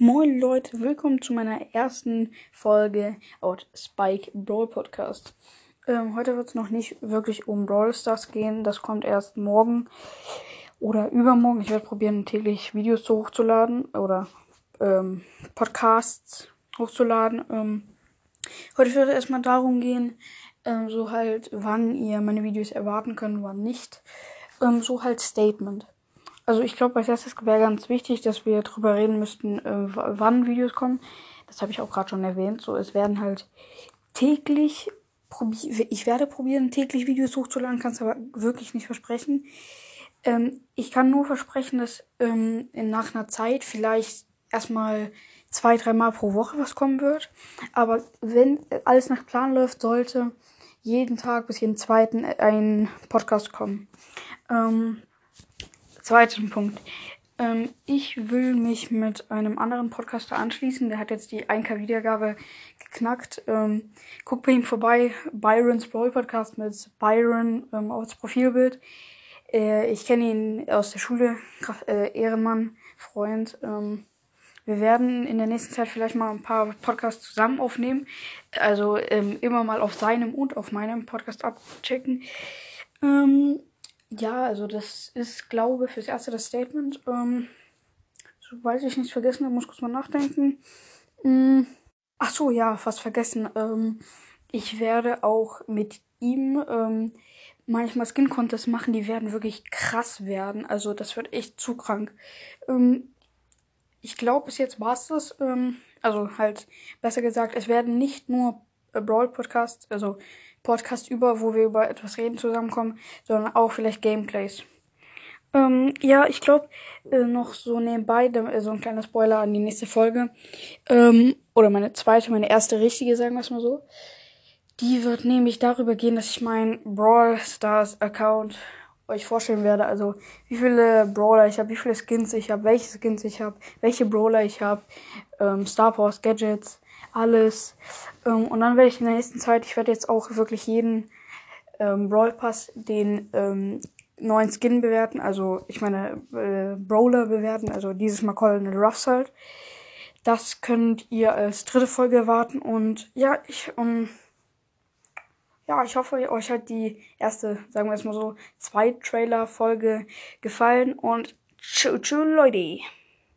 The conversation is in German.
Moin Leute, willkommen zu meiner ersten Folge aus Spike Brawl Podcast. Ähm, heute wird es noch nicht wirklich um Brawl Stars gehen, das kommt erst morgen oder übermorgen. Ich werde probieren, täglich Videos hochzuladen oder ähm, Podcasts hochzuladen. Ähm, heute wird es erstmal darum gehen, ähm, so halt, wann ihr meine Videos erwarten könnt, wann nicht. Ähm, so halt Statement. Also ich glaube, als erstes wäre ganz wichtig, dass wir drüber reden müssten, äh, wann Videos kommen. Das habe ich auch gerade schon erwähnt. So, es werden halt täglich ich werde probieren, täglich Videos hochzuladen, kann es aber wirklich nicht versprechen. Ähm, ich kann nur versprechen, dass ähm, nach einer Zeit vielleicht erstmal zwei, dreimal pro Woche was kommen wird. Aber wenn alles nach Plan läuft, sollte jeden Tag bis jeden zweiten ein Podcast kommen. Ähm, Zweiten Punkt. Ähm, ich will mich mit einem anderen Podcaster anschließen. Der hat jetzt die 1K Wiedergabe geknackt. Ähm, guckt bei ihm vorbei. Byron's Brawl Podcast mit Byron ähm, aufs Profilbild. Äh, ich kenne ihn aus der Schule. Äh, Ehrenmann, Freund. Ähm, wir werden in der nächsten Zeit vielleicht mal ein paar Podcasts zusammen aufnehmen. Also ähm, immer mal auf seinem und auf meinem Podcast abchecken. Ähm, ja, also das ist, glaube ich, fürs erste das Statement. Ähm, sobald ich nichts vergessen habe, muss ich kurz mal nachdenken. Ähm, ach so, ja, fast vergessen. Ähm, ich werde auch mit ihm ähm, manchmal Skin Contests machen, die werden wirklich krass werden. Also das wird echt zu krank. Ähm, ich glaube, bis jetzt war es das. Ähm, also halt, besser gesagt, es werden nicht nur Brawl Podcasts, also Podcast über, wo wir über etwas reden zusammenkommen, sondern auch vielleicht Gameplays. Ähm, ja, ich glaube, äh, noch so nebenbei, äh, so ein kleiner Spoiler an die nächste Folge. Ähm, oder meine zweite, meine erste richtige, sagen wir es mal so. Die wird nämlich darüber gehen, dass ich meinen Brawl Stars Account euch vorstellen werde. Also wie viele Brawler ich habe, wie viele Skins ich habe, welche Skins ich habe, welche Brawler ich habe, ähm, Star Wars Gadgets, alles. Ähm, und dann werde ich in der nächsten Zeit, ich werde jetzt auch wirklich jeden ähm, Brawl Pass den ähm, neuen Skin bewerten, also ich meine äh, Brawler bewerten, also dieses Mal Colonel Ruffs halt. Das könnt ihr als dritte Folge erwarten und ja, ich um ja, ich hoffe, euch hat die erste, sagen wir es mal so, zwei Trailer Folge gefallen und tschüss, Leute.